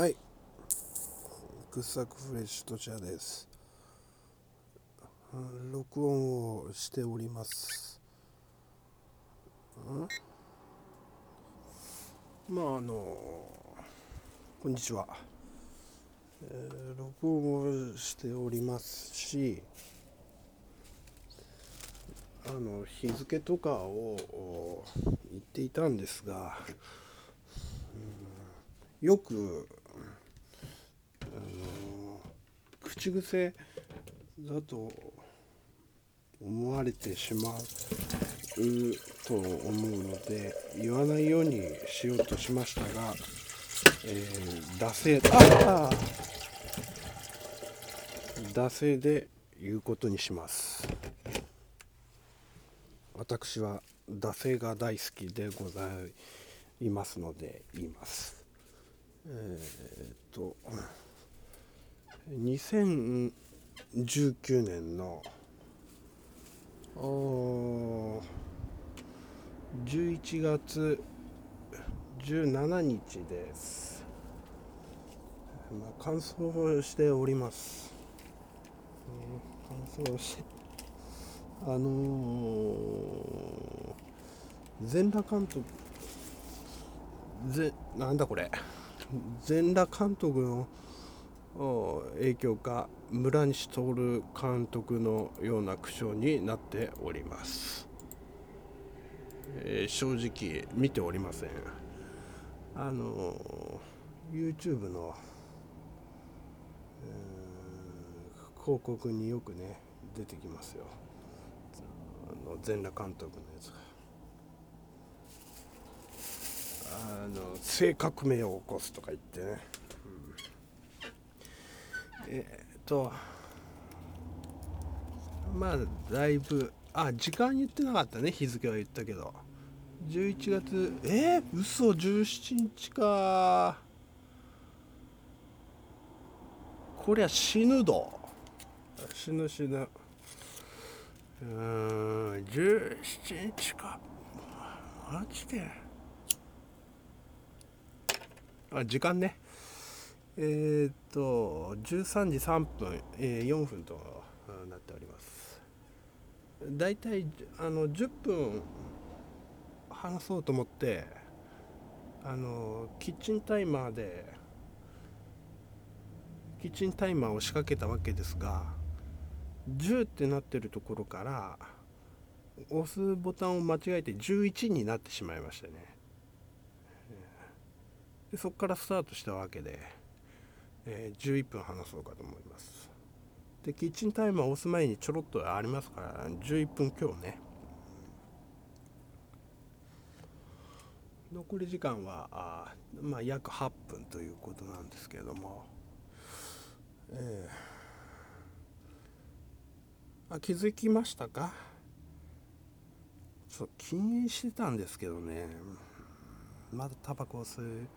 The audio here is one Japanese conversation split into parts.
はい。掘削フレッシュと茶です。録音をしております。ん？まああのこんにちは。えー録音をしておりますし、あの日付とかを言っていたんですが、よくあの口癖だと思われてしまうと思うので言わないようにしようとしましたが、えー、惰性ああ惰性で言うことにします。私は惰性が大好きでございますので言います。えーっと2019年の11月17日です、まあ、乾燥しております、乾燥してあのー、全裸監督ぜなんだこれ。全裸監督の影響か村西徹監督のような口調になっております、えー正直見ておりません。あのー YouTube の、えー広告によくね出てきますよ。あの全裸監督のやつが。あの性革命を起こすとか言ってね、えーっとまあだいぶあ時間言ってなかったね日付は言ったけど。11月えー、嘘17日か。こりゃ死ぬど。死ぬ死ぬ。うん17日か。マジで。あ時間ね。えーっと13時3分、えー4分となっております。だいたいあの10分話そうと思ってあのキッチンタイマーでキッチンタイマーを仕掛けたわけですが10ってなってるところから押すボタンを間違えて11になってしまいましたね。でそこからスタートしたわけで、えー11分話そうかと思います。でキッチンタイマーを押す前にちょろっとありますから11分今日ね。残り時間はあ、まあ、約8分ということなんですけれども、えーあ気づきましたか？そう禁煙してたんですけどね。まだタバコを吸う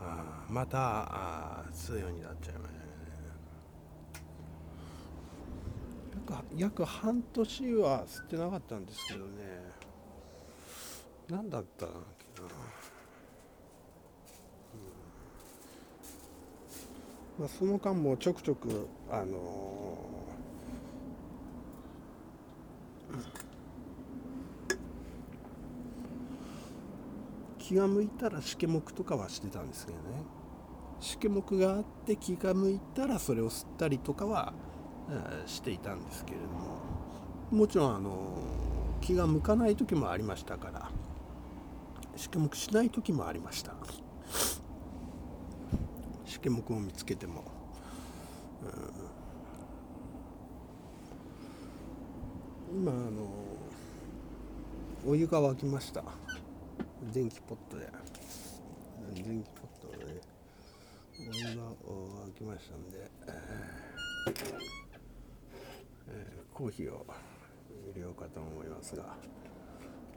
あまたあー吸うようになっちゃいましたね。約約半年は吸ってなかったんですけどね。何だったっけな、うん。まあ、その間もちょくちょくあのー気が向いたらしけもくとかはしてたんですけどね。しけもくがあって気が向いたらそれを吸ったりとかはしていたんですけれども。もちろんあの気が向かない時もありましたから。しけもくしない時もありました。しけもくを見つけても、うん。今あのお湯が沸きました。電気ポットで。電気ポットでねお湯が沸きましたんで、えーコーヒーを入れようかと思いますが、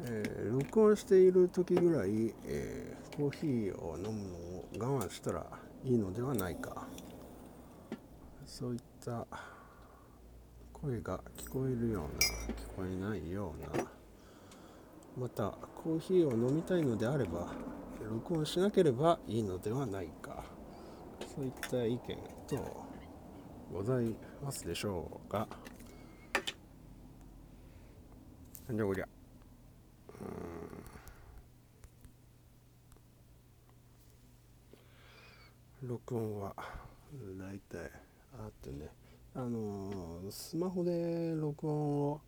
えー録音している時ぐらい、えーコーヒーを飲むのを我慢したらいいのではないか。そういった声が聞こえるような聞こえないようなまたコーヒーを飲みたいのであれば録音しなければいいのではないか。そういった意見とございますでしょうか。なんじゃこりゃ。録音は大体あってね。あのースマホで録音を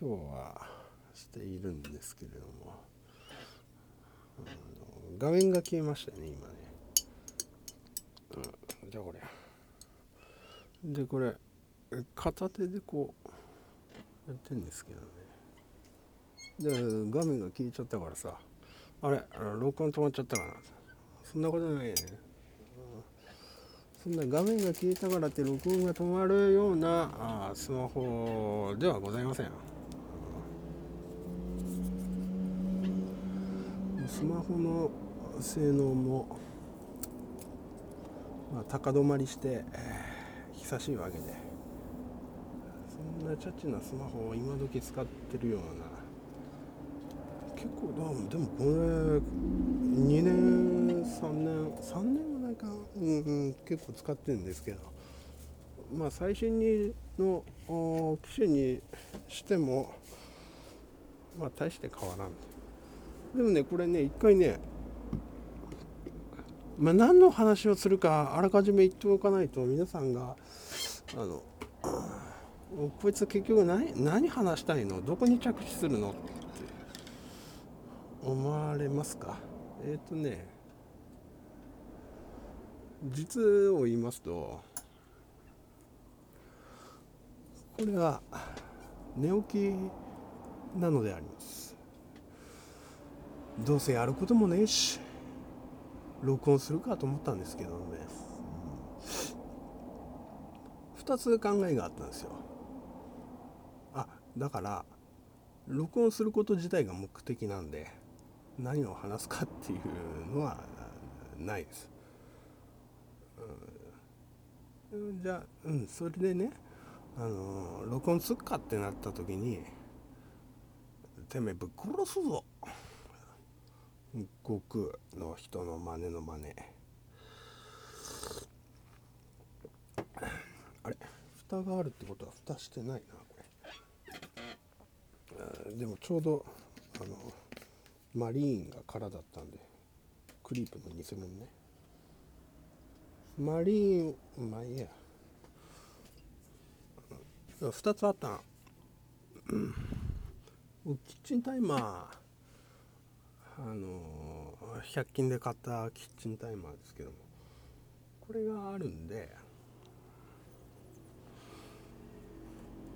今日はしているんですけれども。画面が消えましたね今ね、うん、じゃあこれ。でこれ片手でこうやってんですけどね。で画面が消えちゃったからさ。あれ録音止まっちゃったかな。そんなことないね。そんな画面が消えたからって録音が止まるようなあスマホではございません。スマホの性能も、まあ、高止まりして、えー久しいわけで。そんなチャッチなスマホを今時使ってるような。結構だでもこれ2年3年3年はないかうんうん結構使ってるんですけど。まあ最新にの機種にしてもまあ大して変わらん。でもねこれね一回ねまあ、何の話をするかあらかじめ言っておかないと皆さんがあのこいつ結局何何話したいの？どこに着地するの？って思われますか？えっ、ー、とね実を言いますとこれは寝起きなのであります。どうせやることもねえし録音するかと思ったんですけどね、うん、2つ考えがあったんですよ。あだから録音すること自体が目的なんで何を話すかっていうのはないです、うん、じゃあうんそれでねあの録音すっかってなった時にてめえぶっ殺すぞ。悟空の人の真似の真似。あれ？蓋があるってことは蓋してないなこれ。でもちょうどあのマリーンが空だったんでクリープの偽物ね。マリーンまあいいや。2つあった、ん、キッチンタイマー。あの100均で買ったキッチンタイマーですけどもこれがあるんで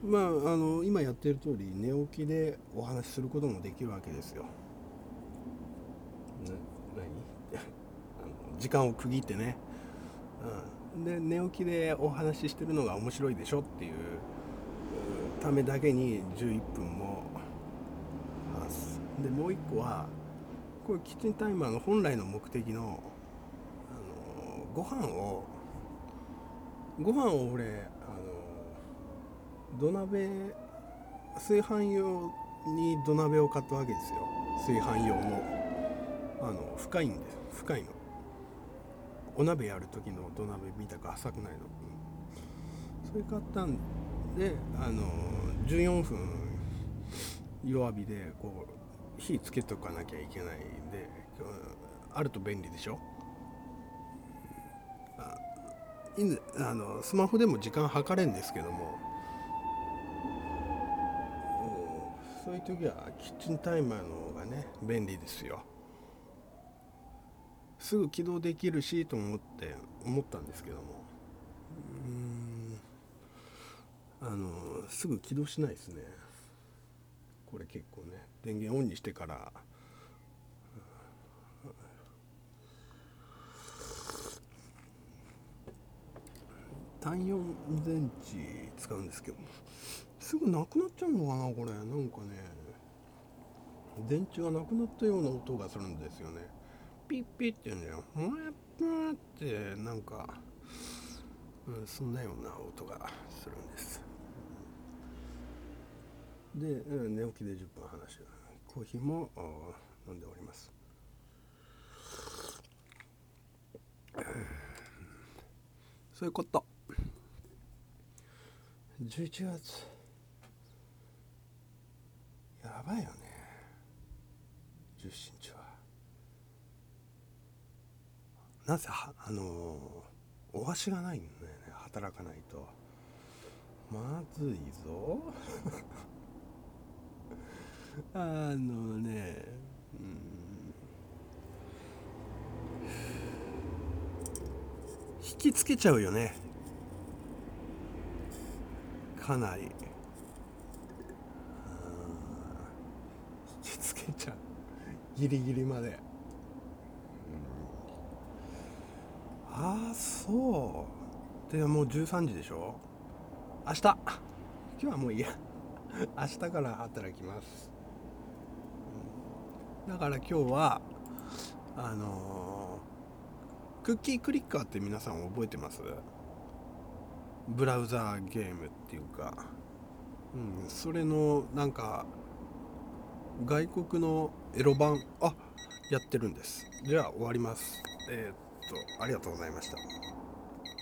まああの今やってる通り寝起きでお話しすることもできるわけですよ。な何？あの時間を区切ってね、うん、で寝起きでお話ししてるのが面白いでしょっていうためだけに11分も話す。でもう一個はこキッチンタイマーの本来の目的の、あのご飯をご飯を俺、あの土鍋炊飯用に土鍋を買ったわけですよ。炊飯用の。あの深いんです。深いの。お鍋やる時の土鍋みたく浅くないの、それ買ったんであの14分弱火でこう火つけとかなきゃいけないんであると便利でしょ？ああのスマホでも時間計れんですけども。そういう時はキッチンタイマーの方がね便利ですよ。すぐ起動できるしと思って思ったんですけども。うんあのすぐ起動しないですね。これ結構ね電源オンにしてから単4電池使うんですけどすぐなくなっちゃうのかなこれ。なんかね電池がなくなったような音がするんですよね。ピッピッって言うんだよ。もやっぱーってなんか、うん、そんなような音がするんです。で、寝起きで10分話しコーヒーも飲んでおります。そういうこと。11月。やばいよね。17日は。なぜはあのお足がないんだよね。働かないと。まずいぞ。あのねうん引きつけちゃうよね。かなり。引きつけちゃう。ギリギリまで、ああそう。でもう13時でしょ？明日。今日はもういいや。明日から働きます。だから今日はあのー、クッキークリッカーって皆さん覚えてます？ブラウザーゲームっていうか、うん、それのなんか外国のエロ版。あやってるんです。じゃあ終わります。えー、っとありがとうございました。